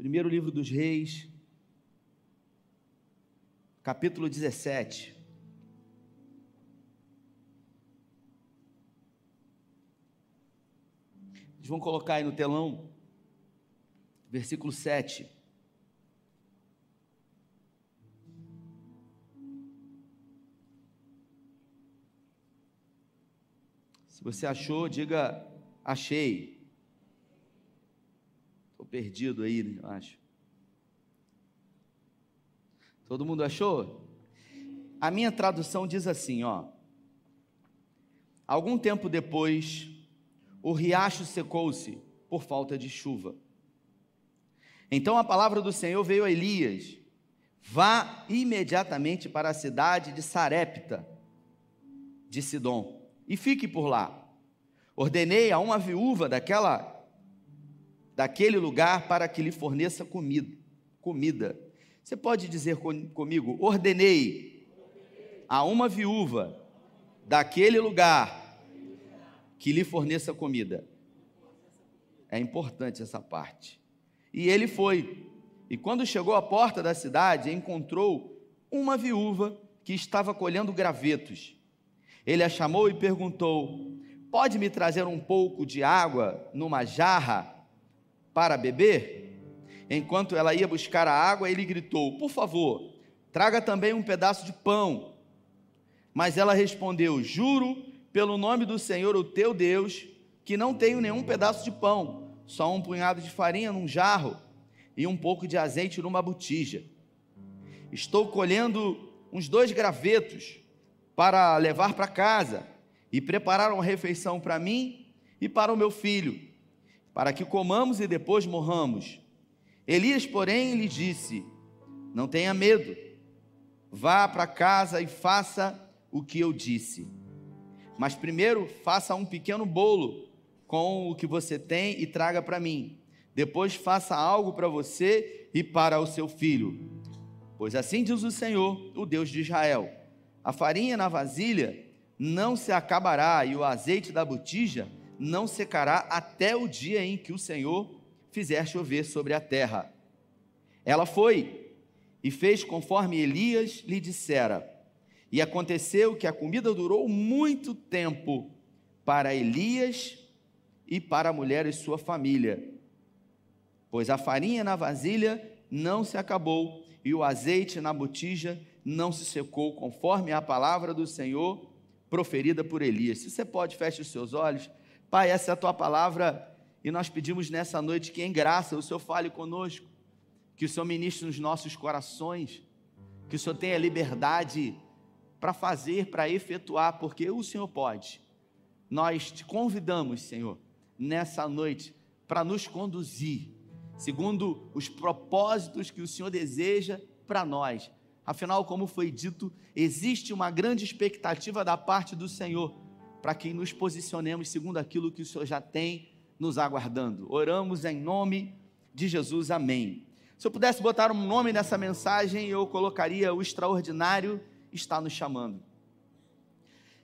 Primeiro livro dos Reis, capítulo 17. Eles vão colocar aí no telão, versículo 7. Se você achou, diga achei. Perdido aí, eu acho. Todo mundo achou? A minha tradução diz assim, ó. Algum tempo depois, o riacho secou-se por falta de chuva. Então a palavra do Senhor veio a Elias: Vá imediatamente para a cidade de Sarepta, de Sidom e fique por lá. Ordenei a uma viúva daquela daquele lugar para que lhe forneça comida. comida. Você pode dizer comigo? Ordenei a uma viúva daquele lugar que lhe forneça comida. É importante essa parte. E ele foi. E quando chegou à porta da cidade, encontrou uma viúva que estava colhendo gravetos. Ele a chamou e perguntou: Pode me trazer um pouco de água numa jarra para beber? Enquanto ela ia buscar a água, ele gritou: Por favor, traga também um pedaço de pão. Mas ela respondeu: Juro pelo nome do Senhor, o teu Deus, que não tenho nenhum pedaço de pão, só um punhado de farinha num jarro e um pouco de azeite numa botija. Estou colhendo uns dois gravetos para levar para casa e preparar uma refeição para mim e para o meu filho, para que comamos e depois morramos. Elias, porém, lhe disse: Não tenha medo, vá para casa e faça o que eu disse. Mas primeiro faça um pequeno bolo com o que você tem e traga para mim. Depois faça algo para você e para o seu filho. Pois assim diz o Senhor, o Deus de Israel a farinha na vasilha não se acabará e o azeite da botija não secará até o dia em que o Senhor fizer chover sobre a terra. Ela foi e fez conforme Elias lhe dissera. E aconteceu que a comida durou muito tempo para Elias e para a mulher e sua família, pois a farinha na vasilha não se acabou e o azeite na botija não se secou, conforme a palavra do Senhor proferida por Elias. Se você pode, feche os seus olhos. Pai, essa é a tua palavra e nós pedimos nessa noite que, em graça, o Senhor fale conosco, que o Senhor ministre nos nossos corações, que o Senhor tenha liberdade para fazer, para efetuar, porque o Senhor pode. Nós te convidamos, Senhor, nessa noite, para nos conduzir, segundo os propósitos que o Senhor deseja para nós Afinal, como foi dito, existe uma grande expectativa da parte do Senhor para que nos posicionemos segundo aquilo que o Senhor já tem nos aguardando. Oramos em nome de Jesus, amém. Se eu pudesse botar um nome nessa mensagem, eu colocaria: O extraordinário está nos chamando.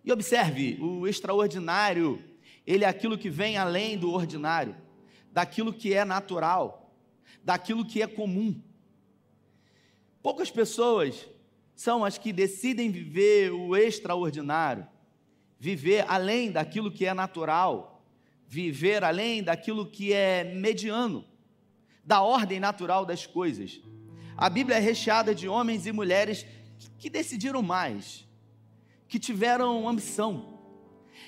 E observe, o extraordinário, ele é aquilo que vem além do ordinário, daquilo que é natural, daquilo que é comum. Poucas pessoas são as que decidem viver o extraordinário, viver além daquilo que é natural, viver além daquilo que é mediano, da ordem natural das coisas. A Bíblia é recheada de homens e mulheres que decidiram mais, que tiveram ambição.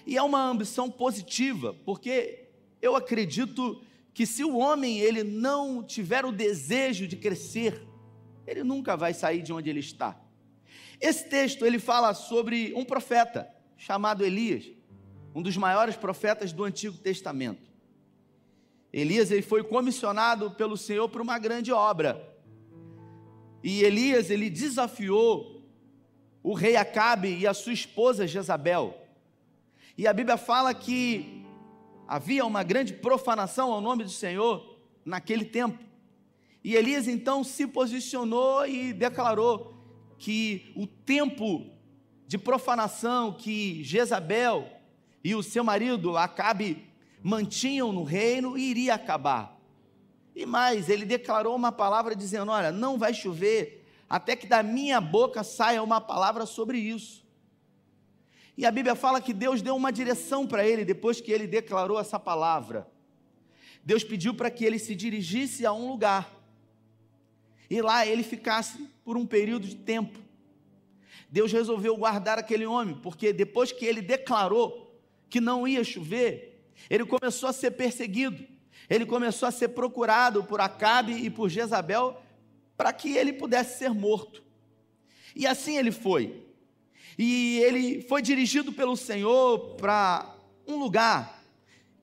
E é uma ambição positiva, porque eu acredito que se o homem ele não tiver o desejo de crescer, ele nunca vai sair de onde ele está. Esse texto ele fala sobre um profeta chamado Elias, um dos maiores profetas do Antigo Testamento. Elias ele foi comissionado pelo Senhor para uma grande obra. E Elias ele desafiou o rei Acabe e a sua esposa Jezabel. E a Bíblia fala que havia uma grande profanação ao nome do Senhor naquele tempo. E Elias então se posicionou e declarou que o tempo de profanação que Jezabel e o seu marido Acabe mantinham no reino iria acabar. E mais, ele declarou uma palavra dizendo: Olha, não vai chover até que da minha boca saia uma palavra sobre isso. E a Bíblia fala que Deus deu uma direção para ele depois que ele declarou essa palavra. Deus pediu para que ele se dirigisse a um lugar e lá ele ficasse por um período de tempo. Deus resolveu guardar aquele homem, porque depois que ele declarou que não ia chover, ele começou a ser perseguido, ele começou a ser procurado por Acabe e por Jezabel para que ele pudesse ser morto. E assim ele foi. E ele foi dirigido pelo Senhor para um lugar,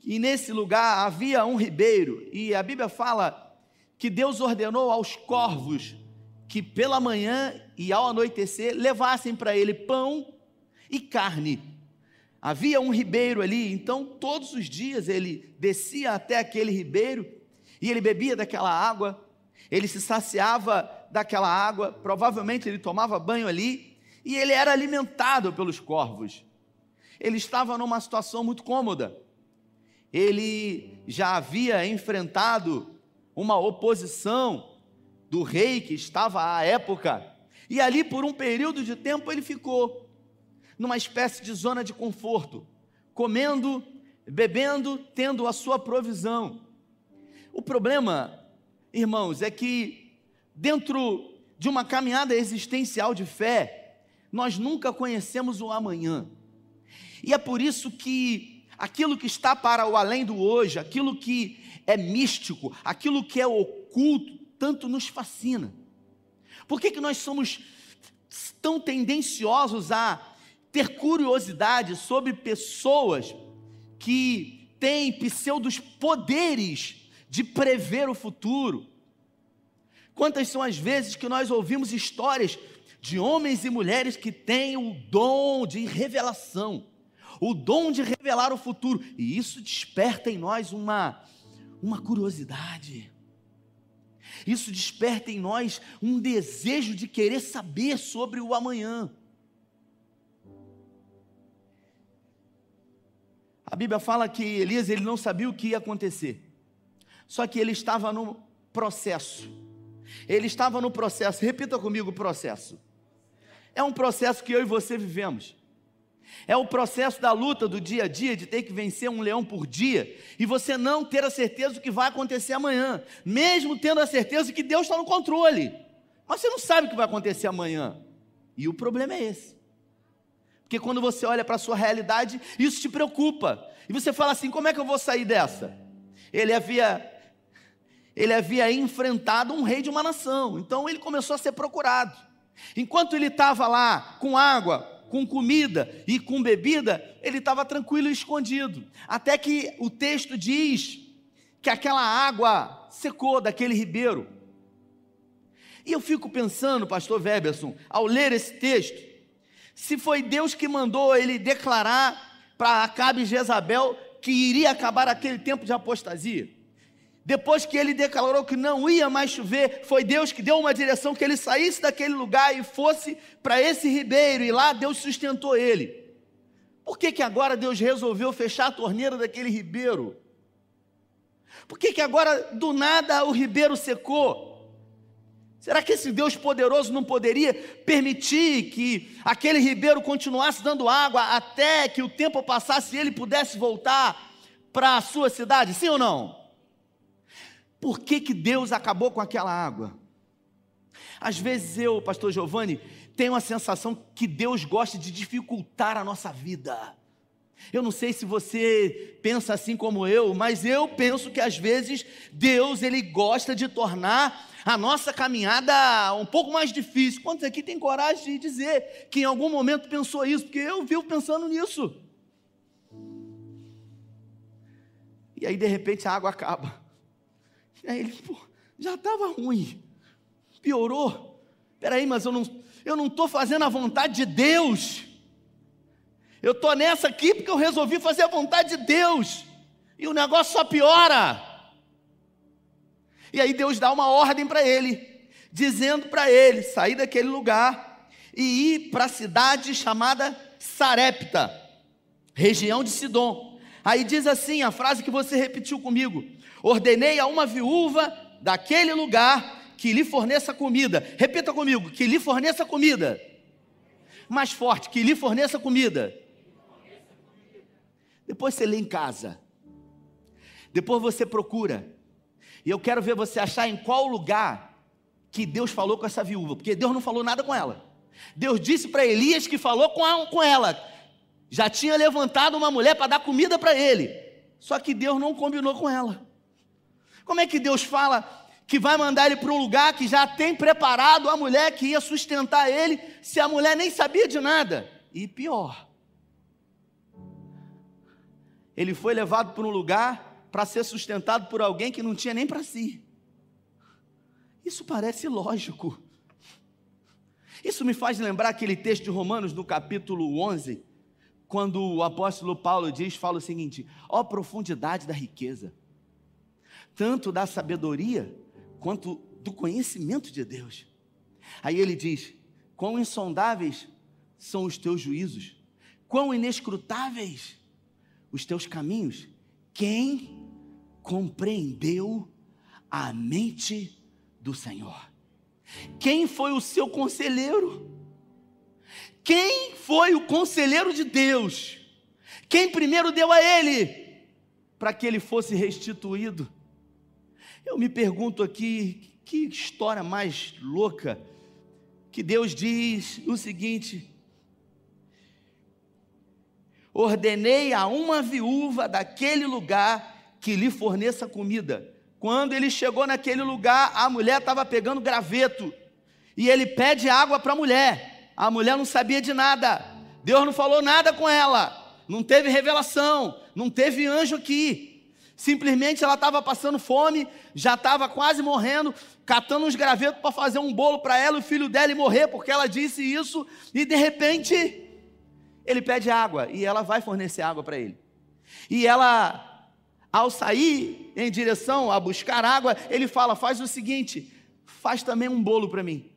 e nesse lugar havia um ribeiro, e a Bíblia fala que Deus ordenou aos corvos que pela manhã e ao anoitecer levassem para ele pão e carne. Havia um ribeiro ali, então todos os dias ele descia até aquele ribeiro e ele bebia daquela água, ele se saciava daquela água, provavelmente ele tomava banho ali e ele era alimentado pelos corvos. Ele estava numa situação muito cômoda. Ele já havia enfrentado uma oposição do rei que estava à época. E ali, por um período de tempo, ele ficou numa espécie de zona de conforto, comendo, bebendo, tendo a sua provisão. O problema, irmãos, é que dentro de uma caminhada existencial de fé, nós nunca conhecemos o amanhã. E é por isso que aquilo que está para o além do hoje, aquilo que é místico, aquilo que é oculto, tanto nos fascina. Por que, que nós somos tão tendenciosos a ter curiosidade sobre pessoas que têm pseudos poderes de prever o futuro? Quantas são as vezes que nós ouvimos histórias de homens e mulheres que têm o dom de revelação, o dom de revelar o futuro, e isso desperta em nós uma uma curiosidade. Isso desperta em nós um desejo de querer saber sobre o amanhã. A Bíblia fala que Elias ele não sabia o que ia acontecer. Só que ele estava no processo. Ele estava no processo. Repita comigo o processo. É um processo que eu e você vivemos. É o processo da luta do dia a dia, de ter que vencer um leão por dia, e você não ter a certeza do que vai acontecer amanhã, mesmo tendo a certeza que Deus está no controle. Mas você não sabe o que vai acontecer amanhã. E o problema é esse. Porque quando você olha para a sua realidade, isso te preocupa. E você fala assim: como é que eu vou sair dessa? Ele havia ele havia enfrentado um rei de uma nação, então ele começou a ser procurado. Enquanto ele estava lá com água, com comida e com bebida, ele estava tranquilo e escondido. Até que o texto diz que aquela água secou daquele ribeiro. E eu fico pensando, pastor Weberson, ao ler esse texto, se foi Deus que mandou ele declarar para Acabe e Jezabel que iria acabar aquele tempo de apostasia. Depois que ele declarou que não ia mais chover, foi Deus que deu uma direção que ele saísse daquele lugar e fosse para esse ribeiro, e lá Deus sustentou ele. Por que, que agora Deus resolveu fechar a torneira daquele ribeiro? Por que, que agora do nada o ribeiro secou? Será que esse Deus poderoso não poderia permitir que aquele ribeiro continuasse dando água até que o tempo passasse e ele pudesse voltar para a sua cidade? Sim ou não? Por que, que Deus acabou com aquela água? Às vezes eu, pastor Giovanni, tenho a sensação que Deus gosta de dificultar a nossa vida. Eu não sei se você pensa assim como eu, mas eu penso que às vezes Deus ele gosta de tornar a nossa caminhada um pouco mais difícil. Quantos aqui tem coragem de dizer que em algum momento pensou isso? Porque eu vivo pensando nisso. E aí de repente a água acaba. Aí ele, pô, já estava ruim, piorou. Peraí, mas eu não eu não estou fazendo a vontade de Deus. Eu estou nessa aqui porque eu resolvi fazer a vontade de Deus. E o negócio só piora. E aí Deus dá uma ordem para ele, dizendo para ele sair daquele lugar e ir para a cidade chamada Sarepta, região de Sidom. Aí diz assim a frase que você repetiu comigo: ordenei a uma viúva daquele lugar que lhe forneça comida. Repita comigo: que lhe forneça comida. Mais forte, que lhe forneça comida. Depois você lê em casa. Depois você procura. E eu quero ver você achar em qual lugar que Deus falou com essa viúva, porque Deus não falou nada com ela. Deus disse para Elias que falou com, ela. Já tinha levantado uma mulher para dar comida para ele. Só que Deus não combinou com ela. Como é que Deus fala que vai mandar ele para um lugar que já tem preparado a mulher que ia sustentar ele, se a mulher nem sabia de nada? E pior, ele foi levado para um lugar para ser sustentado por alguém que não tinha nem para si. Isso parece lógico. Isso me faz lembrar aquele texto de Romanos no capítulo 11, quando o apóstolo Paulo diz, fala o seguinte: ó profundidade da riqueza, tanto da sabedoria quanto do conhecimento de Deus. Aí ele diz: quão insondáveis são os teus juízos, quão inescrutáveis os teus caminhos. Quem compreendeu a mente do Senhor? Quem foi o seu conselheiro? Quem foi o conselheiro de Deus? Quem primeiro deu a ele para que ele fosse restituído? Eu me pergunto aqui, que história mais louca que Deus diz o seguinte: Ordenei a uma viúva daquele lugar que lhe forneça comida. Quando ele chegou naquele lugar, a mulher estava pegando graveto e ele pede água para a mulher. A mulher não sabia de nada, Deus não falou nada com ela, não teve revelação, não teve anjo aqui. Simplesmente ela estava passando fome, já estava quase morrendo, catando uns gravetos para fazer um bolo para ela e o filho dela e morrer, porque ela disse isso, e de repente ele pede água e ela vai fornecer água para ele. E ela, ao sair em direção a buscar água, ele fala: faz o seguinte, faz também um bolo para mim.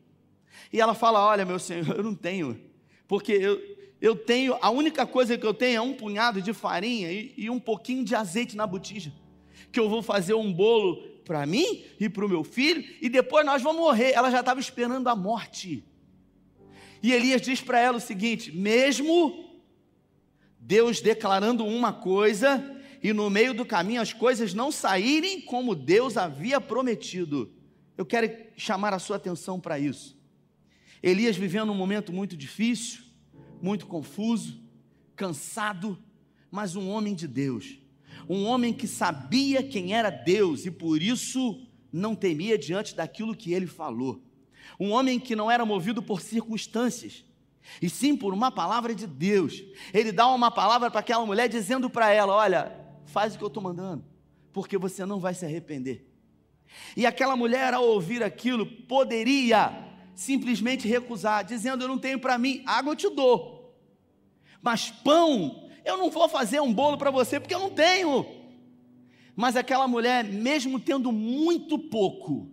E ela fala: olha, meu senhor, eu não tenho, porque eu, eu tenho, a única coisa que eu tenho é um punhado de farinha e, e um pouquinho de azeite na botija. Que eu vou fazer um bolo para mim e para o meu filho, e depois nós vamos morrer. Ela já estava esperando a morte. E Elias diz para ela o seguinte: mesmo Deus declarando uma coisa, e no meio do caminho as coisas não saírem como Deus havia prometido. Eu quero chamar a sua atenção para isso. Elias vivendo um momento muito difícil, muito confuso, cansado, mas um homem de Deus, um homem que sabia quem era Deus e por isso não temia diante daquilo que ele falou, um homem que não era movido por circunstâncias, e sim por uma palavra de Deus. Ele dá uma palavra para aquela mulher dizendo para ela: Olha, faz o que eu estou mandando, porque você não vai se arrepender. E aquela mulher, ao ouvir aquilo, poderia simplesmente recusar, dizendo: Eu não tenho para mim, água eu te dou, mas pão, eu não vou fazer um bolo para você porque eu não tenho. Mas aquela mulher, mesmo tendo muito pouco,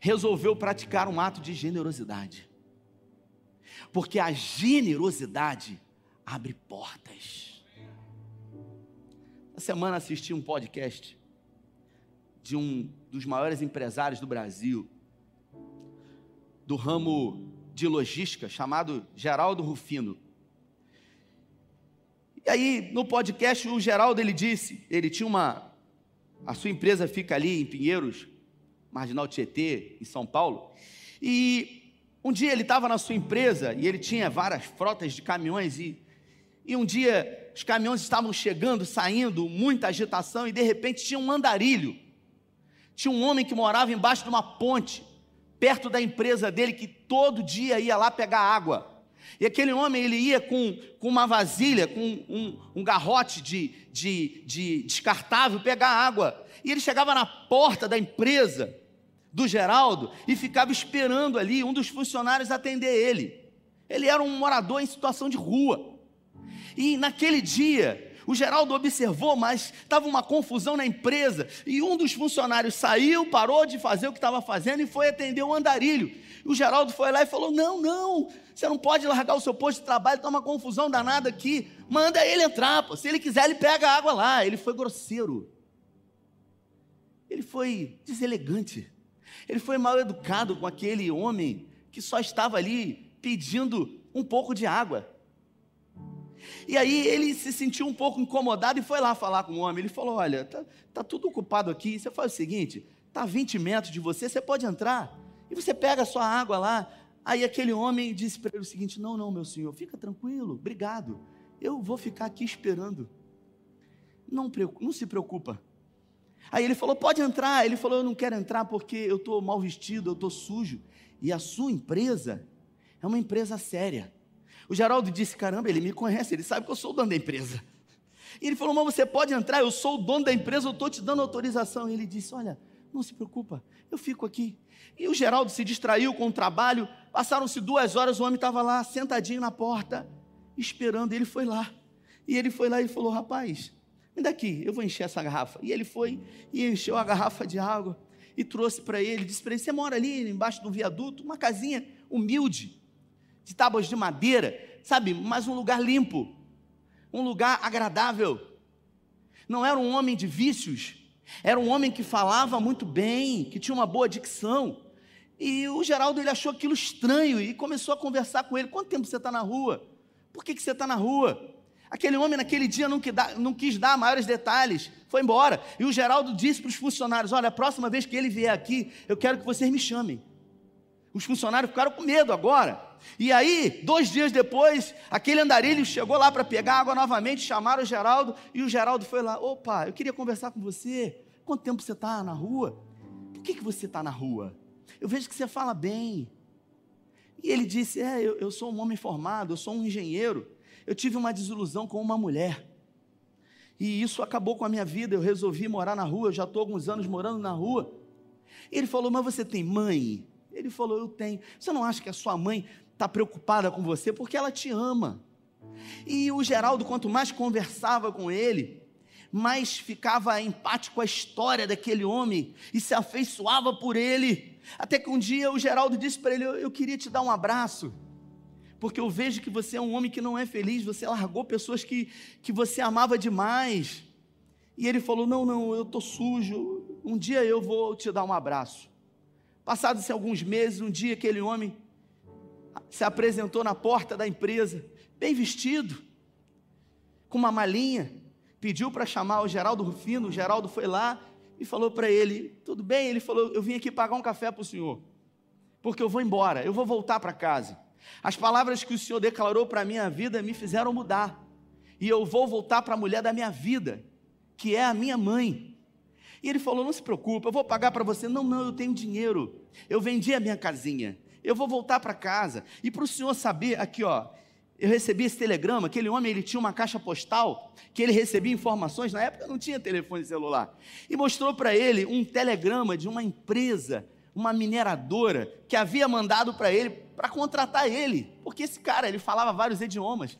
resolveu praticar um ato de generosidade, porque a generosidade abre portas. Na semana assisti um podcast de um dos maiores empresários do Brasil, do ramo de logística, chamado Geraldo Rufino. E aí, no podcast, o Geraldo ele disse, ele tinha uma, a sua empresa fica ali em Pinheiros, Marginal Tietê, em São Paulo, e um dia ele estava na sua empresa e ele tinha várias frotas de caminhões e, e um dia os caminhões estavam chegando, saindo, muita agitação e de repente tinha um andarilho. Tinha um homem que morava embaixo de uma ponte perto da empresa dele que todo dia ia lá pegar água. E aquele homem ele ia com, com uma vasilha, com um, um garrote de, de, de descartável pegar água. E ele chegava na porta da empresa do Geraldo e ficava esperando ali um dos funcionários atender ele. Ele era um morador em situação de rua. E naquele dia, o Geraldo observou, mas estava uma confusão na empresa. E um dos funcionários saiu, parou de fazer o que estava fazendo e foi atender o andarilho. O Geraldo foi lá e falou: Não, não, você não pode largar o seu posto de trabalho, está uma confusão danada aqui. Manda ele entrar, pô. se ele quiser, ele pega a água lá. Ele foi grosseiro. ele foi deselegante, ele foi mal educado com aquele homem que só estava ali pedindo um pouco de água. E aí ele se sentiu um pouco incomodado e foi lá falar com o homem. Ele falou: Olha, tá, tá tudo ocupado aqui. Você faz o seguinte: tá a 20 metros de você, você pode entrar. E você pega a sua água lá. Aí aquele homem disse para ele o seguinte: Não, não, meu senhor, fica tranquilo, obrigado. Eu vou ficar aqui esperando. Não, não se preocupa. Aí ele falou: Pode entrar. Ele falou: Eu não quero entrar porque eu estou mal vestido, eu estou sujo. E a sua empresa é uma empresa séria. O Geraldo disse: Caramba, ele me conhece, ele sabe que eu sou o dono da empresa. E ele falou: Mas você pode entrar, eu sou o dono da empresa, eu estou te dando autorização. E ele disse: Olha, não se preocupa, eu fico aqui. E o Geraldo se distraiu com o trabalho. Passaram-se duas horas, o homem estava lá, sentadinho na porta, esperando. Ele foi lá. E ele foi lá e falou: Rapaz, me daqui, eu vou encher essa garrafa. E ele foi e encheu a garrafa de água e trouxe para ele. Disse para ele: Você mora ali embaixo do viaduto, uma casinha humilde de tábuas de madeira, sabe, mas um lugar limpo, um lugar agradável. Não era um homem de vícios, era um homem que falava muito bem, que tinha uma boa dicção. E o Geraldo ele achou aquilo estranho e começou a conversar com ele. Quanto tempo você está na rua? Por que, que você está na rua? Aquele homem naquele dia não, não, quis dar maiores detalhes, foi embora. E o Geraldo disse para os funcionários: Olha, a próxima vez que ele vier aqui, eu quero que vocês me chamem. Os funcionários ficaram com medo agora. E aí, dois dias depois, aquele andarilho chegou lá para pegar água novamente, chamaram o Geraldo, e o Geraldo foi lá: opa, eu queria conversar com você. Quanto tempo você está na rua? Por que, que você está na rua? Eu vejo que você fala bem. E ele disse: É, eu, eu sou um homem formado, eu sou um engenheiro. Eu tive uma desilusão com uma mulher. E isso acabou com a minha vida. Eu resolvi morar na rua. Eu já estou alguns anos morando na rua. Ele falou: Mas você tem mãe? Ele falou: Eu tenho. Você não acha que a sua mãe está preocupada com você? Porque ela te ama. E o Geraldo, quanto mais conversava com ele, mais ficava empático com a história daquele homem e se afeiçoava por ele. Até que um dia o Geraldo disse para ele: eu, eu queria te dar um abraço porque eu vejo que você é um homem que não é feliz, você largou pessoas que, que você amava demais. E ele falou: Não, não, eu estou sujo, um dia eu vou te dar um abraço. Passados alguns meses, um dia aquele homem se apresentou na porta da empresa, bem vestido, com uma malinha, pediu para chamar o Geraldo Rufino. O Geraldo foi lá e falou para ele: Tudo bem? Ele falou: Eu vim aqui pagar um café para o senhor, porque eu vou embora, eu vou voltar para casa. As palavras que o senhor declarou para a minha vida me fizeram mudar, e eu vou voltar para a mulher da minha vida, que é a minha mãe. E ele falou: Não se preocupe, eu vou pagar para você. Não, não, eu tenho dinheiro. Eu vendi a minha casinha. Eu vou voltar para casa. E para o senhor saber, aqui ó, eu recebi esse telegrama. Aquele homem ele tinha uma caixa postal que ele recebia informações. Na época não tinha telefone celular. E mostrou para ele um telegrama de uma empresa, uma mineradora, que havia mandado para ele para contratar ele. Porque esse cara ele falava vários idiomas.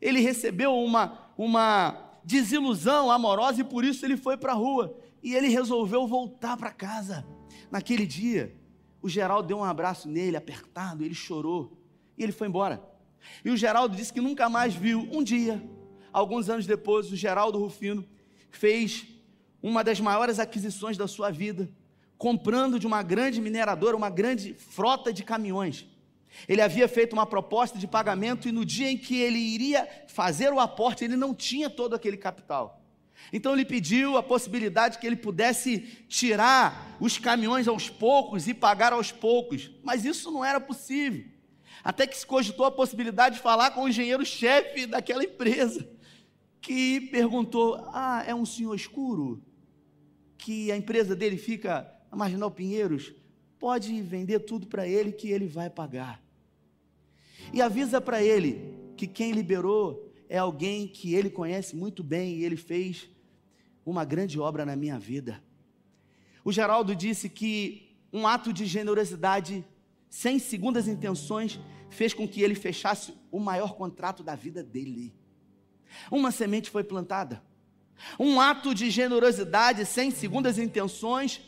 Ele recebeu uma, uma desilusão amorosa e por isso ele foi para a rua e ele resolveu voltar para casa. Naquele dia, o Geraldo deu um abraço nele, apertado, ele chorou e ele foi embora. E o Geraldo disse que nunca mais viu. Um dia, alguns anos depois, o Geraldo Rufino fez uma das maiores aquisições da sua vida, comprando de uma grande mineradora uma grande frota de caminhões. Ele havia feito uma proposta de pagamento e no dia em que ele iria fazer o aporte, ele não tinha todo aquele capital. Então ele pediu a possibilidade que ele pudesse tirar os caminhões aos poucos e pagar aos poucos, mas isso não era possível. Até que se cogitou a possibilidade de falar com o engenheiro-chefe daquela empresa, que perguntou: Ah, é um senhor escuro? Que a empresa dele fica na Marginal Pinheiros? Pode vender tudo para ele que ele vai pagar. E avisa para ele que quem liberou é alguém que ele conhece muito bem e ele fez uma grande obra na minha vida. O Geraldo disse que um ato de generosidade, sem segundas intenções, fez com que ele fechasse o maior contrato da vida dele. Uma semente foi plantada. Um ato de generosidade, sem segundas intenções,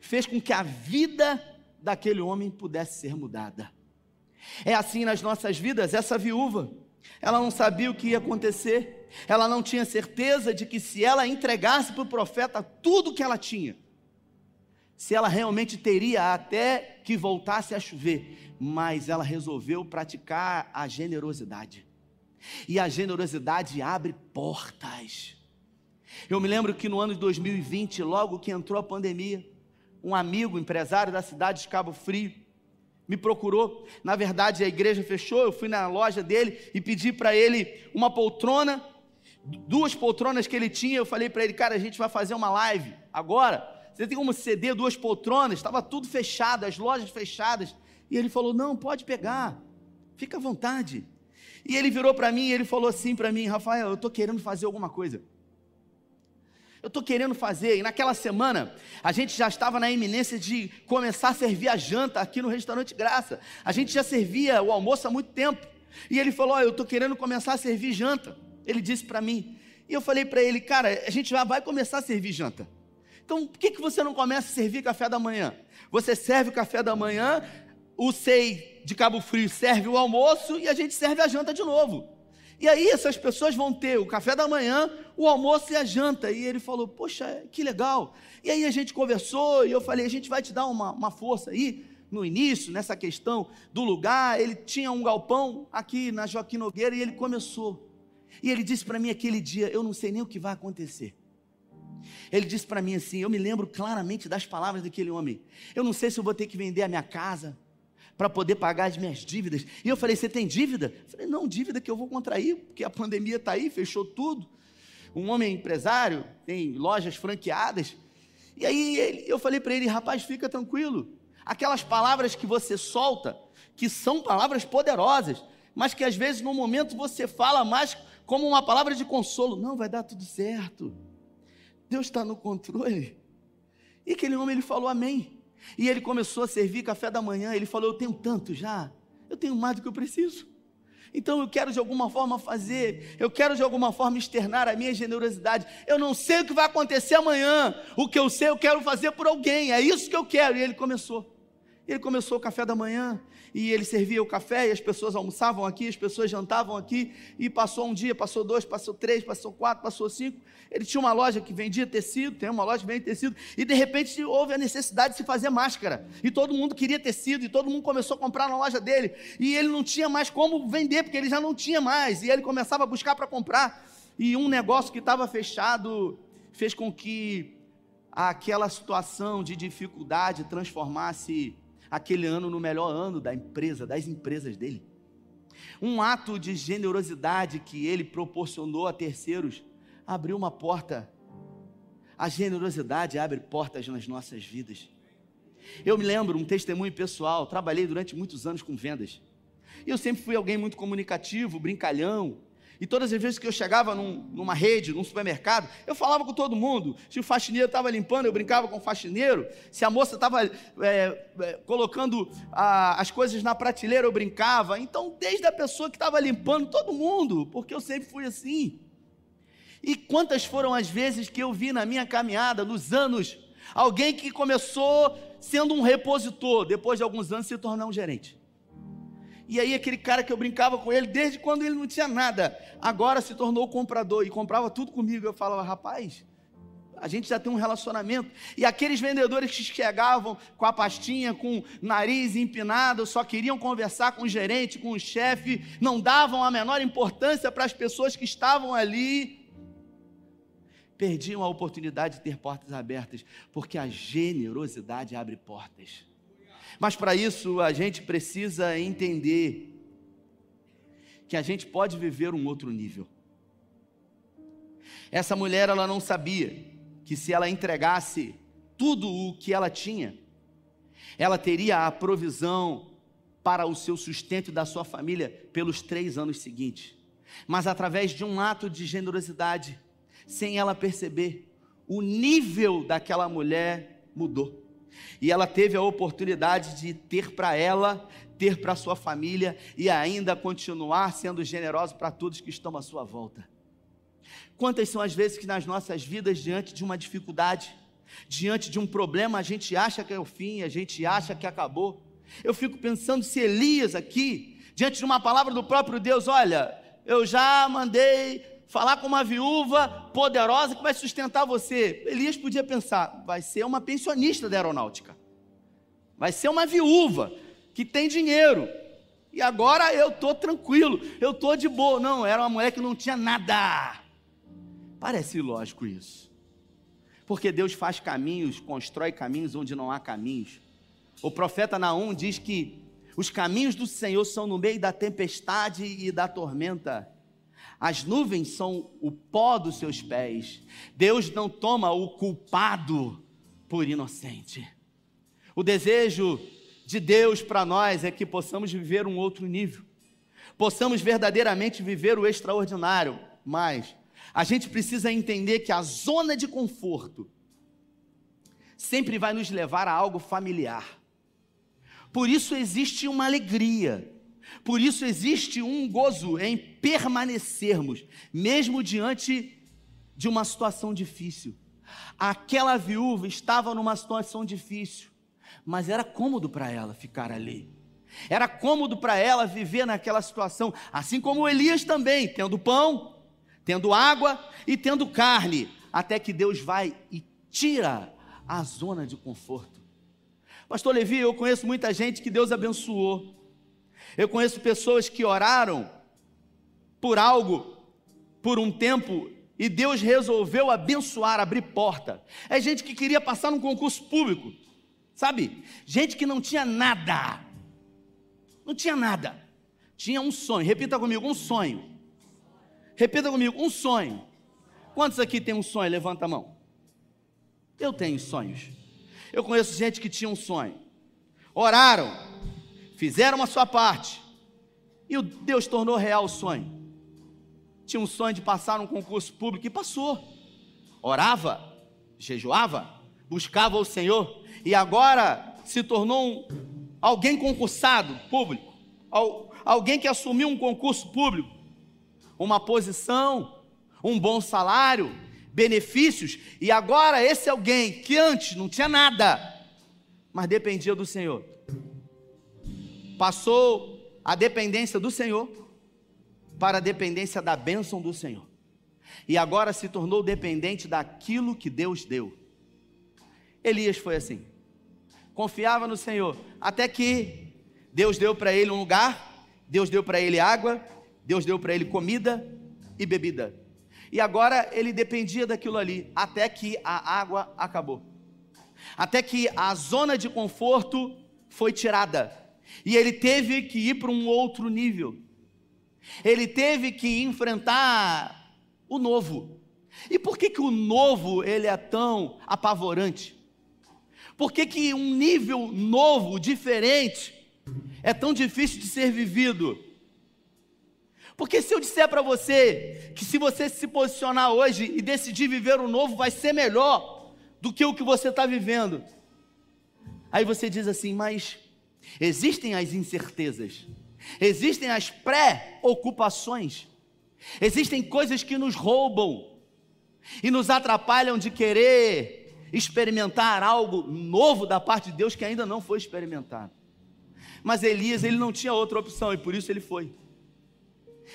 fez com que a vida daquele homem pudesse ser mudada. É assim nas nossas vidas, essa viúva, ela não sabia o que ia acontecer, ela não tinha certeza de que se ela entregasse para o profeta tudo que ela tinha, se ela realmente teria até que voltasse a chover, mas ela resolveu praticar a generosidade. E a generosidade abre portas. Eu me lembro que no ano de 2020, logo que entrou a pandemia, um amigo, empresário da cidade de Cabo Frio, me procurou. Na verdade, a igreja fechou. Eu fui na loja dele e pedi para ele uma poltrona, duas poltronas que ele tinha. Eu falei para ele, cara, a gente vai fazer uma live agora. Você tem como ceder duas poltronas? Estava tudo fechado, as lojas fechadas. E ele falou: Não, pode pegar, fica à vontade. E ele virou para mim e ele falou assim para mim: Rafael, eu estou querendo fazer alguma coisa. Eu estou querendo fazer. E naquela semana, a gente já estava na iminência de começar a servir a janta aqui no restaurante Graça. A gente já servia o almoço há muito tempo. E ele falou: oh, Eu estou querendo começar a servir janta. Ele disse para mim. E eu falei para ele: Cara, a gente já vai começar a servir janta. Então, por que, que você não começa a servir café da manhã? Você serve o café da manhã, o SEI de Cabo Frio serve o almoço e a gente serve a janta de novo. E aí essas pessoas vão ter o café da manhã, o almoço e a janta. E ele falou, poxa, que legal. E aí a gente conversou e eu falei, a gente vai te dar uma, uma força aí no início, nessa questão do lugar. Ele tinha um galpão aqui na Joaquim Nogueira e ele começou. E ele disse para mim aquele dia, eu não sei nem o que vai acontecer. Ele disse para mim assim: Eu me lembro claramente das palavras daquele homem. Eu não sei se eu vou ter que vender a minha casa para poder pagar as minhas dívidas. E eu falei: Você tem dívida? Eu falei: Não, dívida que eu vou contrair, porque a pandemia está aí, fechou tudo. Um homem empresário, tem lojas franqueadas. E aí eu falei para ele: Rapaz, fica tranquilo. Aquelas palavras que você solta, que são palavras poderosas, mas que às vezes no momento você fala mais como uma palavra de consolo. Não, vai dar tudo certo. Deus está no controle. E aquele homem ele falou amém. E ele começou a servir café da manhã. Ele falou: Eu tenho tanto já, eu tenho mais do que eu preciso. Então eu quero de alguma forma fazer, eu quero de alguma forma externar a minha generosidade. Eu não sei o que vai acontecer amanhã, o que eu sei eu quero fazer por alguém, é isso que eu quero. E ele começou. Ele começou o café da manhã e ele servia o café e as pessoas almoçavam aqui, as pessoas jantavam aqui e passou um dia, passou dois, passou três, passou quatro, passou cinco. Ele tinha uma loja que vendia tecido, tem uma loja que vende tecido e de repente houve a necessidade de se fazer máscara e todo mundo queria tecido e todo mundo começou a comprar na loja dele e ele não tinha mais como vender porque ele já não tinha mais e ele começava a buscar para comprar e um negócio que estava fechado fez com que aquela situação de dificuldade transformasse aquele ano no melhor ano da empresa, das empresas dele. Um ato de generosidade que ele proporcionou a terceiros abriu uma porta. A generosidade abre portas nas nossas vidas. Eu me lembro um testemunho pessoal, trabalhei durante muitos anos com vendas. E eu sempre fui alguém muito comunicativo, brincalhão, e todas as vezes que eu chegava num, numa rede, num supermercado, eu falava com todo mundo. Se o faxineiro estava limpando, eu brincava com o faxineiro. Se a moça estava é, é, colocando a, as coisas na prateleira, eu brincava. Então, desde a pessoa que estava limpando, todo mundo, porque eu sempre fui assim. E quantas foram as vezes que eu vi na minha caminhada, nos anos, alguém que começou sendo um repositor, depois de alguns anos se tornar um gerente. E aí aquele cara que eu brincava com ele desde quando ele não tinha nada, agora se tornou comprador e comprava tudo comigo. Eu falava, rapaz, a gente já tem um relacionamento. E aqueles vendedores que chegavam com a pastinha, com o nariz empinado, só queriam conversar com o gerente, com o chefe, não davam a menor importância para as pessoas que estavam ali. Perdiam a oportunidade de ter portas abertas, porque a generosidade abre portas. Mas para isso a gente precisa entender que a gente pode viver um outro nível. Essa mulher ela não sabia que se ela entregasse tudo o que ela tinha, ela teria a provisão para o seu sustento da sua família pelos três anos seguintes. Mas através de um ato de generosidade, sem ela perceber, o nível daquela mulher mudou. E ela teve a oportunidade de ter para ela, ter para sua família e ainda continuar sendo generosa para todos que estão à sua volta. Quantas são as vezes que nas nossas vidas, diante de uma dificuldade, diante de um problema, a gente acha que é o fim, a gente acha que acabou. Eu fico pensando se Elias aqui, diante de uma palavra do próprio Deus, olha, eu já mandei falar com uma viúva poderosa que vai sustentar você. Elias podia pensar: vai ser uma pensionista da aeronáutica, vai ser uma viúva que tem dinheiro. E agora eu estou tranquilo, eu estou de boa. Não, era uma mulher que não tinha nada. Parece ilógico isso. Porque Deus faz caminhos, constrói caminhos onde não há caminhos. O profeta Naum diz que os caminhos do Senhor são no meio da tempestade e da tormenta. As nuvens são o pó dos seus pés. Deus não toma o culpado por inocente. O desejo de Deus para nós é que possamos viver um outro nível, possamos verdadeiramente viver o extraordinário, mas a gente precisa entender que a zona de conforto sempre vai nos levar a algo familiar. Por isso existe uma alegria, por isso existe um gozo em permanecermos, mesmo diante de uma situação difícil. Aquela viúva estava numa situação difícil, mas era cômodo para ela ficar ali. Era cômodo para ela viver naquela situação, assim como Elias também, tendo pão, tendo água e tendo carne, até que Deus vai e tira a zona de conforto. Pastor Levi, eu conheço muita gente que Deus abençoou. Eu conheço pessoas que oraram por algo, por um tempo, e Deus resolveu abençoar, abrir porta. É gente que queria passar num concurso público. Sabe? Gente que não tinha nada. Não tinha nada. Tinha um sonho. Repita comigo, um sonho. Repita comigo, um sonho. Quantos aqui tem um sonho? Levanta a mão. Eu tenho sonhos. Eu conheço gente que tinha um sonho. Oraram, fizeram a sua parte. E Deus tornou real o sonho. Tinha um sonho de passar num concurso público e passou. Orava, jejuava, buscava o Senhor e agora se tornou um, alguém concursado público, alguém que assumiu um concurso público, uma posição, um bom salário, benefícios, e agora esse alguém que antes não tinha nada, mas dependia do Senhor, passou a dependência do Senhor para a dependência da bênção do Senhor, e agora se tornou dependente daquilo que Deus deu. Elias foi assim confiava no Senhor, até que Deus deu para ele um lugar, Deus deu para ele água, Deus deu para ele comida e bebida. E agora ele dependia daquilo ali, até que a água acabou. Até que a zona de conforto foi tirada. E ele teve que ir para um outro nível. Ele teve que enfrentar o novo. E por que, que o novo ele é tão apavorante? Por que, que um nível novo, diferente, é tão difícil de ser vivido? Porque se eu disser para você que se você se posicionar hoje e decidir viver o novo, vai ser melhor do que o que você está vivendo. Aí você diz assim, mas existem as incertezas, existem as pré-ocupações, existem coisas que nos roubam e nos atrapalham de querer experimentar algo novo da parte de Deus que ainda não foi experimentado. Mas Elias, ele não tinha outra opção e por isso ele foi.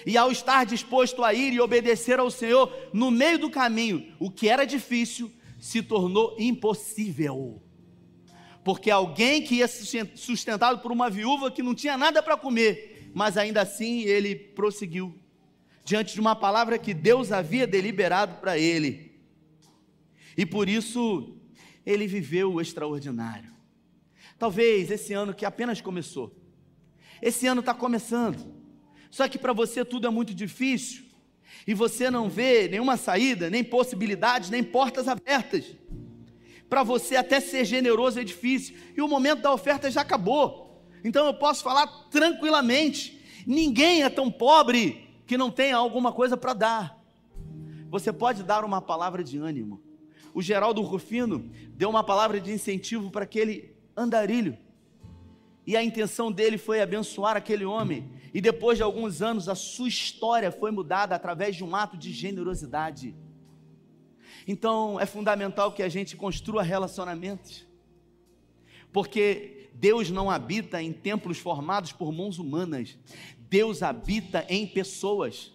E ao estar disposto a ir e obedecer ao Senhor, no meio do caminho, o que era difícil se tornou impossível. Porque alguém que ia sustentado por uma viúva que não tinha nada para comer, mas ainda assim ele prosseguiu, diante de uma palavra que Deus havia deliberado para ele. E por isso ele viveu o extraordinário. Talvez esse ano que apenas começou, esse ano está começando, só que para você tudo é muito difícil, e você não vê nenhuma saída, nem possibilidades, nem portas abertas. Para você até ser generoso é difícil, e o momento da oferta já acabou. Então eu posso falar tranquilamente: ninguém é tão pobre que não tenha alguma coisa para dar. Você pode dar uma palavra de ânimo o Geraldo Rufino deu uma palavra de incentivo para aquele andarilho. E a intenção dele foi abençoar aquele homem. E depois de alguns anos, a sua história foi mudada através de um ato de generosidade. Então, é fundamental que a gente construa relacionamentos. Porque Deus não habita em templos formados por mãos humanas. Deus habita em pessoas.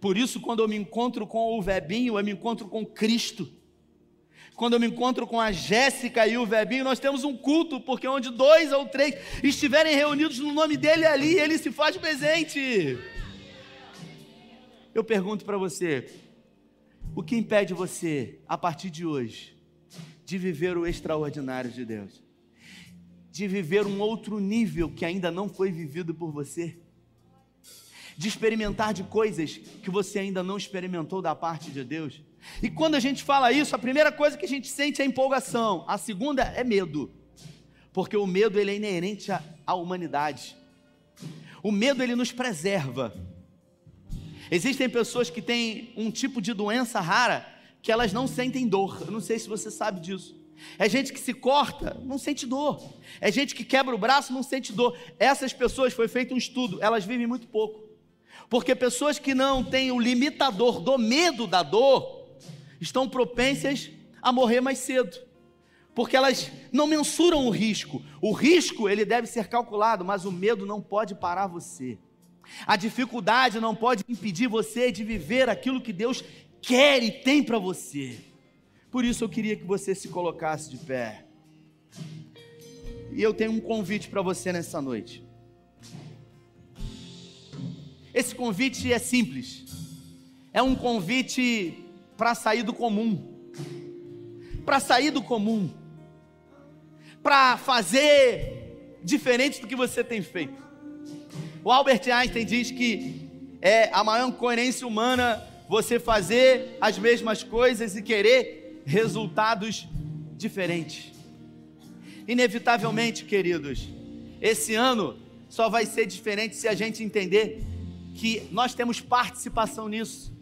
Por isso, quando eu me encontro com o Vebinho, eu me encontro com Cristo. Quando eu me encontro com a Jéssica e o Vebinho, nós temos um culto, porque onde dois ou três estiverem reunidos no nome dele ali, ele se faz presente. Eu pergunto para você: o que impede você, a partir de hoje, de viver o extraordinário de Deus? De viver um outro nível que ainda não foi vivido por você? De experimentar de coisas que você ainda não experimentou da parte de Deus? E quando a gente fala isso, a primeira coisa que a gente sente é empolgação, a segunda é medo. Porque o medo ele é inerente à humanidade. O medo ele nos preserva. Existem pessoas que têm um tipo de doença rara que elas não sentem dor. Eu não sei se você sabe disso. É gente que se corta, não sente dor. É gente que quebra o braço, não sente dor. Essas pessoas, foi feito um estudo, elas vivem muito pouco. Porque pessoas que não têm o limitador do medo da dor, estão propensas a morrer mais cedo. Porque elas não mensuram o risco. O risco, ele deve ser calculado, mas o medo não pode parar você. A dificuldade não pode impedir você de viver aquilo que Deus quer e tem para você. Por isso eu queria que você se colocasse de pé. E eu tenho um convite para você nessa noite. Esse convite é simples. É um convite para sair do comum. Para sair do comum. Para fazer diferente do que você tem feito. O Albert Einstein diz que é a maior incoerência humana você fazer as mesmas coisas e querer resultados diferentes. Inevitavelmente, queridos, esse ano só vai ser diferente se a gente entender que nós temos participação nisso.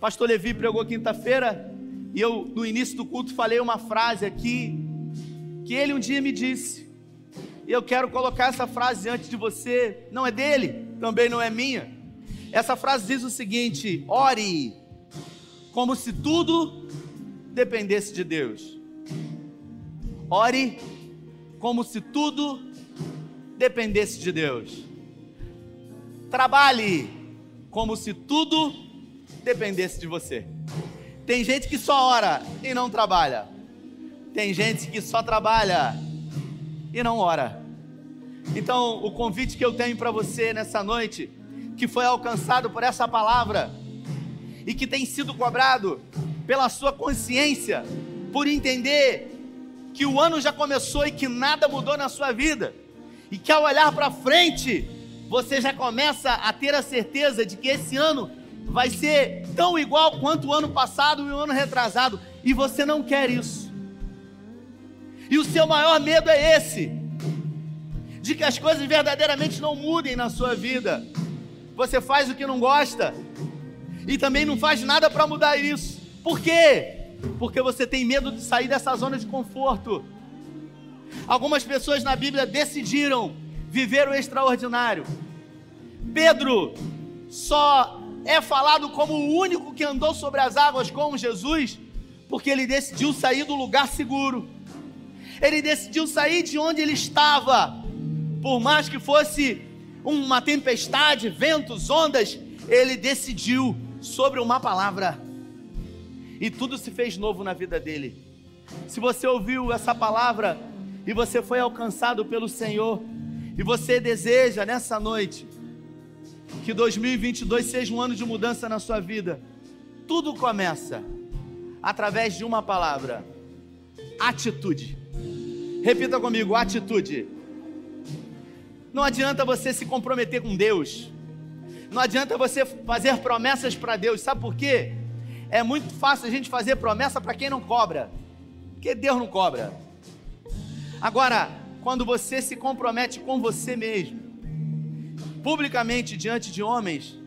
Pastor Levi pregou quinta-feira e eu, no início do culto, falei uma frase aqui que ele um dia me disse. E eu quero colocar essa frase diante de você, não é dele, também não é minha. Essa frase diz o seguinte: ore como se tudo dependesse de Deus. Ore como se tudo dependesse de Deus. Trabalhe como se tudo dependesse de você. Tem gente que só ora e não trabalha. Tem gente que só trabalha e não ora. Então, o convite que eu tenho para você nessa noite, que foi alcançado por essa palavra e que tem sido cobrado pela sua consciência, por entender que o ano já começou e que nada mudou na sua vida, e que ao olhar para frente, você já começa a ter a certeza de que esse ano vai ser tão igual quanto o ano passado e o ano retrasado, e você não quer isso. E o seu maior medo é esse: de que as coisas verdadeiramente não mudem na sua vida. Você faz o que não gosta e também não faz nada para mudar isso. Por quê? Porque você tem medo de sair dessa zona de conforto. Algumas pessoas na Bíblia decidiram viver o extraordinário. Pedro só é falado como o único que andou sobre as águas com Jesus, porque ele decidiu sair do lugar seguro ele decidiu sair de onde ele estava, por mais que fosse uma tempestade, ventos, ondas, ele decidiu sobre uma palavra, e tudo se fez novo na vida dele. Se você ouviu essa palavra e você foi alcançado pelo Senhor, e você deseja nessa noite que 2022 seja um ano de mudança na sua vida, tudo começa através de uma palavra: atitude. Repita comigo: atitude. Não adianta você se comprometer com Deus. Não adianta você fazer promessas para Deus. Sabe por quê? É muito fácil a gente fazer promessa para quem não cobra. Porque Deus não cobra. Agora, quando você se compromete com você mesmo, publicamente diante de homens,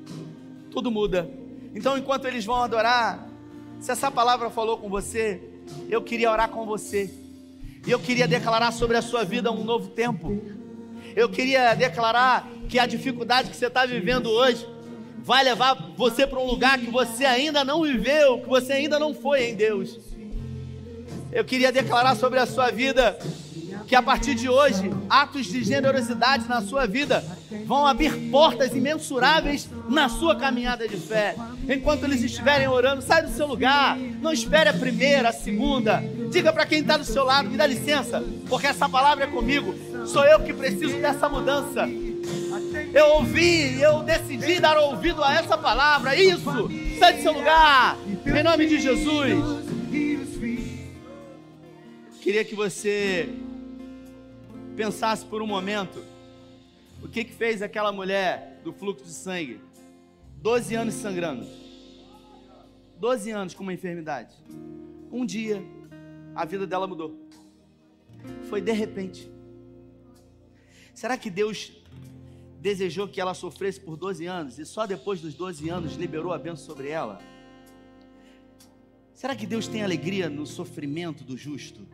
tudo muda. Então, enquanto eles vão adorar, se essa palavra falou com você, eu queria orar com você. E eu queria declarar sobre a sua vida um novo tempo. Eu queria declarar que a dificuldade que você está vivendo hoje vai levar você para um lugar que você ainda não viveu, que você ainda não foi em Deus. Eu queria declarar sobre a sua vida que a partir de hoje, atos de generosidade na sua vida vão abrir portas imensuráveis na sua caminhada de fé. Enquanto eles estiverem orando, sai do seu lugar, não espere a primeira, a segunda. Diga para quem está do seu lado, me dá licença, porque essa palavra é comigo. Sou eu que preciso dessa mudança. Eu ouvi, eu decidi dar ouvido a essa palavra. Isso, sai do seu lugar, em nome de Jesus. Queria que você pensasse por um momento o que, que fez aquela mulher do fluxo de sangue. 12 anos sangrando. 12 anos com uma enfermidade. Um dia, a vida dela mudou. Foi de repente. Será que Deus desejou que ela sofresse por 12 anos e só depois dos 12 anos liberou a bênção sobre ela? Será que Deus tem alegria no sofrimento do justo?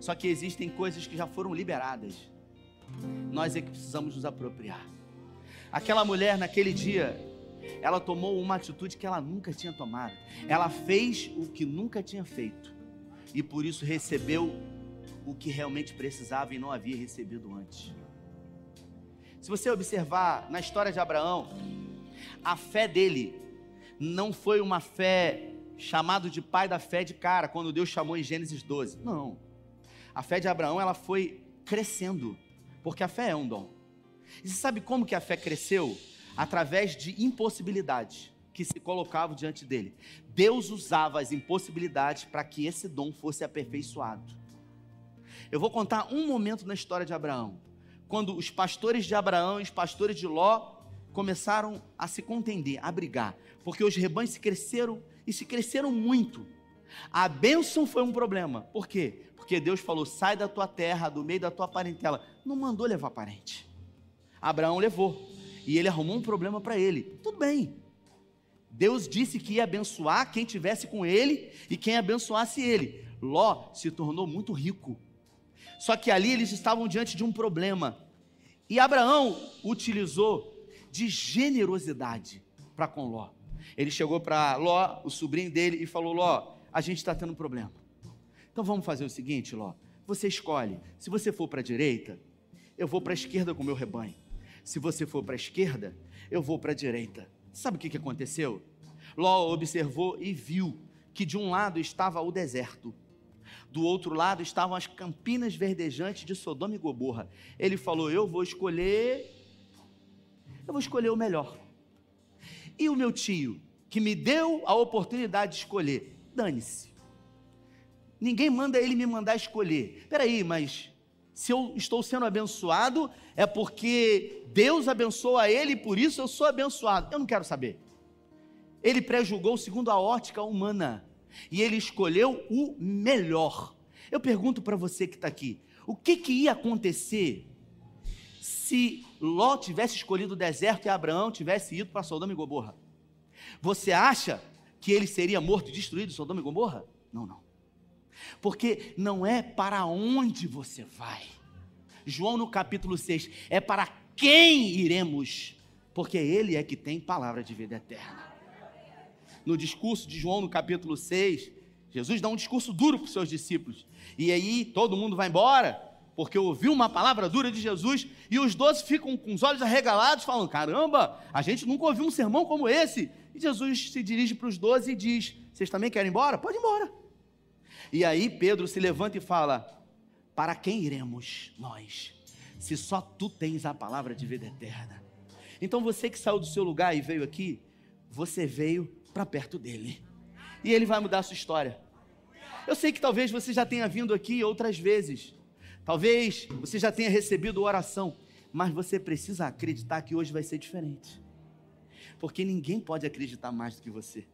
Só que existem coisas que já foram liberadas. Nós é que precisamos nos apropriar. Aquela mulher naquele dia, ela tomou uma atitude que ela nunca tinha tomado. Ela fez o que nunca tinha feito. E por isso recebeu o que realmente precisava e não havia recebido antes. Se você observar na história de Abraão, a fé dele não foi uma fé chamado de pai da fé de cara, quando Deus chamou em Gênesis 12. Não. A fé de Abraão, ela foi crescendo, porque a fé é um dom. E você sabe como que a fé cresceu? Através de impossibilidades que se colocavam diante dele. Deus usava as impossibilidades para que esse dom fosse aperfeiçoado. Eu vou contar um momento na história de Abraão, quando os pastores de Abraão e os pastores de Ló começaram a se contender, a brigar, porque os rebanhos se cresceram e se cresceram muito. A bênção foi um problema. Por quê? Porque Deus falou: sai da tua terra, do meio da tua parentela. Não mandou levar parente. Abraão levou. E ele arrumou um problema para ele. Tudo bem. Deus disse que ia abençoar quem tivesse com ele e quem abençoasse ele. Ló se tornou muito rico. Só que ali eles estavam diante de um problema. E Abraão utilizou de generosidade para com Ló. Ele chegou para Ló, o sobrinho dele, e falou: Ló, a gente está tendo um problema. Então vamos fazer o seguinte, Ló. Você escolhe. Se você for para a direita, eu vou para a esquerda com o meu rebanho. Se você for para a esquerda, eu vou para a direita. Sabe o que, que aconteceu? Ló observou e viu que de um lado estava o deserto, do outro lado estavam as campinas verdejantes de Sodoma e Gomorra. Ele falou: Eu vou escolher, eu vou escolher o melhor. E o meu tio, que me deu a oportunidade de escolher, dane-se. Ninguém manda ele me mandar escolher. Peraí, mas se eu estou sendo abençoado, é porque Deus abençoa ele e por isso eu sou abençoado. Eu não quero saber. Ele pré-julgou segundo a ótica humana e ele escolheu o melhor. Eu pergunto para você que está aqui: o que, que ia acontecer se Ló tivesse escolhido o deserto e Abraão tivesse ido para Sodoma e Gomorra? Você acha que ele seria morto e destruído Sodoma e Gomorra? Não, não. Porque não é para onde você vai. João no capítulo 6, é para quem iremos, porque ele é que tem palavra de vida eterna. No discurso de João no capítulo 6, Jesus dá um discurso duro para os seus discípulos. E aí todo mundo vai embora, porque ouviu uma palavra dura de Jesus, e os doze ficam com os olhos arregalados, falando: caramba, a gente nunca ouviu um sermão como esse. E Jesus se dirige para os doze e diz: Vocês também querem ir embora? Pode ir embora. E aí Pedro se levanta e fala: Para quem iremos nós, se só tu tens a palavra de vida eterna? Então você que saiu do seu lugar e veio aqui, você veio para perto dele, e ele vai mudar a sua história. Eu sei que talvez você já tenha vindo aqui outras vezes, talvez você já tenha recebido oração, mas você precisa acreditar que hoje vai ser diferente porque ninguém pode acreditar mais do que você.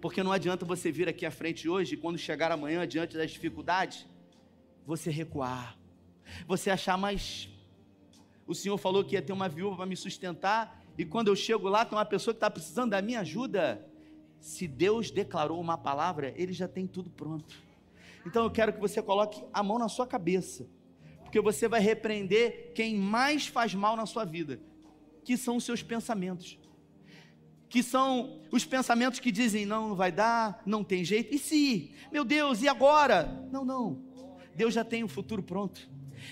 Porque não adianta você vir aqui à frente hoje e quando chegar amanhã diante das dificuldades, você recuar, você achar mais. O Senhor falou que ia ter uma viúva para me sustentar, e quando eu chego lá, tem uma pessoa que está precisando da minha ajuda. Se Deus declarou uma palavra, Ele já tem tudo pronto. Então eu quero que você coloque a mão na sua cabeça, porque você vai repreender quem mais faz mal na sua vida, que são os seus pensamentos que são os pensamentos que dizem: não, não vai dar, não tem jeito. E se? Meu Deus, e agora? Não, não. Deus já tem o futuro pronto.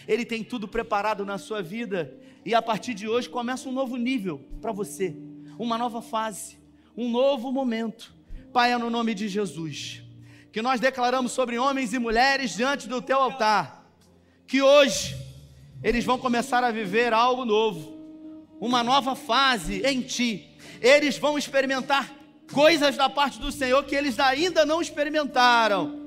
Ele tem tudo preparado na sua vida. E a partir de hoje começa um novo nível para você, uma nova fase, um novo momento. Pai, é no nome de Jesus, que nós declaramos sobre homens e mulheres diante do teu altar, que hoje eles vão começar a viver algo novo, uma nova fase em ti. Eles vão experimentar coisas da parte do Senhor que eles ainda não experimentaram.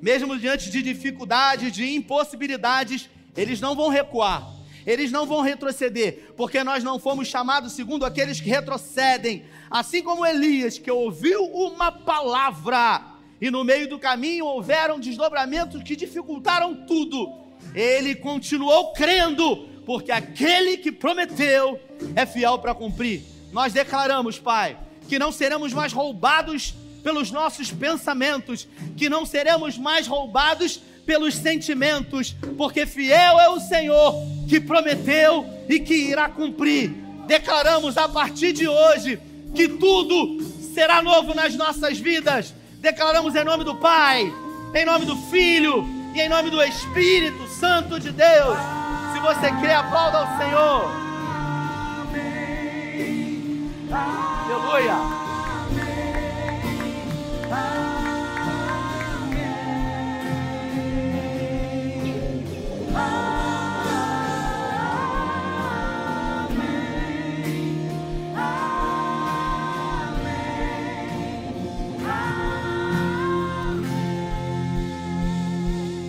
Mesmo diante de dificuldades, de impossibilidades, eles não vão recuar, eles não vão retroceder, porque nós não fomos chamados segundo aqueles que retrocedem, assim como Elias, que ouviu uma palavra e no meio do caminho houveram desdobramentos que dificultaram tudo. Ele continuou crendo, porque aquele que prometeu é fiel para cumprir. Nós declaramos, Pai, que não seremos mais roubados pelos nossos pensamentos, que não seremos mais roubados pelos sentimentos, porque fiel é o Senhor que prometeu e que irá cumprir. Declaramos a partir de hoje que tudo será novo nas nossas vidas. Declaramos em nome do Pai, em nome do Filho e em nome do Espírito Santo de Deus. Se você crê, aplauda ao Senhor. Aleluia.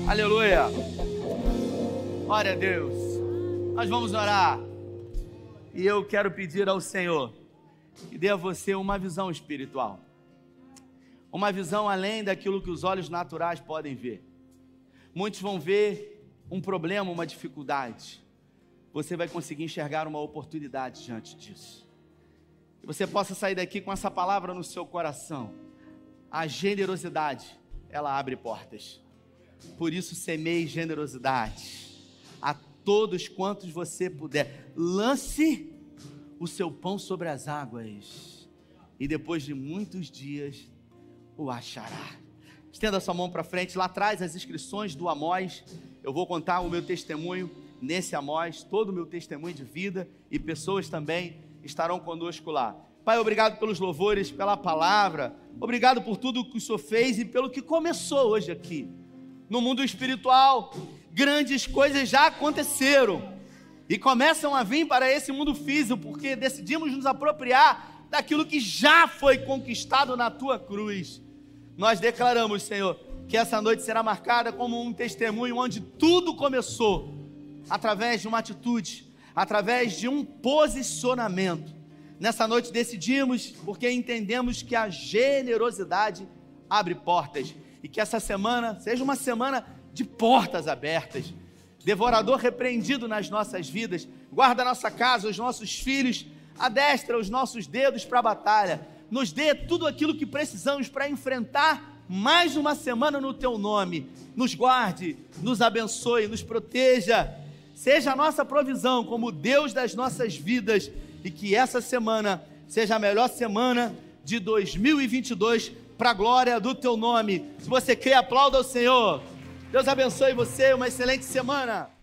Aleluia. Glória a Deus. Nós vamos orar. E eu quero pedir ao Senhor que dê a você uma visão espiritual. Uma visão além daquilo que os olhos naturais podem ver. Muitos vão ver um problema, uma dificuldade. Você vai conseguir enxergar uma oportunidade diante disso. Que você possa sair daqui com essa palavra no seu coração. A generosidade, ela abre portas. Por isso, semeie generosidade a todos quantos você puder. Lance o seu pão sobre as águas, e depois de muitos dias o achará. Estenda sua mão para frente, lá atrás as inscrições do Amós. Eu vou contar o meu testemunho nesse Amós, todo o meu testemunho de vida e pessoas também estarão conosco lá. Pai, obrigado pelos louvores, pela palavra, obrigado por tudo que o Senhor fez e pelo que começou hoje aqui no mundo espiritual, grandes coisas já aconteceram e começam a vir para esse mundo físico, porque decidimos nos apropriar daquilo que já foi conquistado na tua cruz. Nós declaramos, Senhor, que essa noite será marcada como um testemunho onde tudo começou através de uma atitude, através de um posicionamento. Nessa noite decidimos, porque entendemos que a generosidade abre portas e que essa semana seja uma semana de portas abertas. Devorador repreendido nas nossas vidas, guarda a nossa casa, os nossos filhos, adestra os nossos dedos para a batalha, nos dê tudo aquilo que precisamos para enfrentar mais uma semana no teu nome. Nos guarde, nos abençoe, nos proteja. Seja a nossa provisão como Deus das nossas vidas e que essa semana seja a melhor semana de 2022 para a glória do teu nome. Se você crê, aplauda o Senhor. Deus abençoe você, uma excelente semana.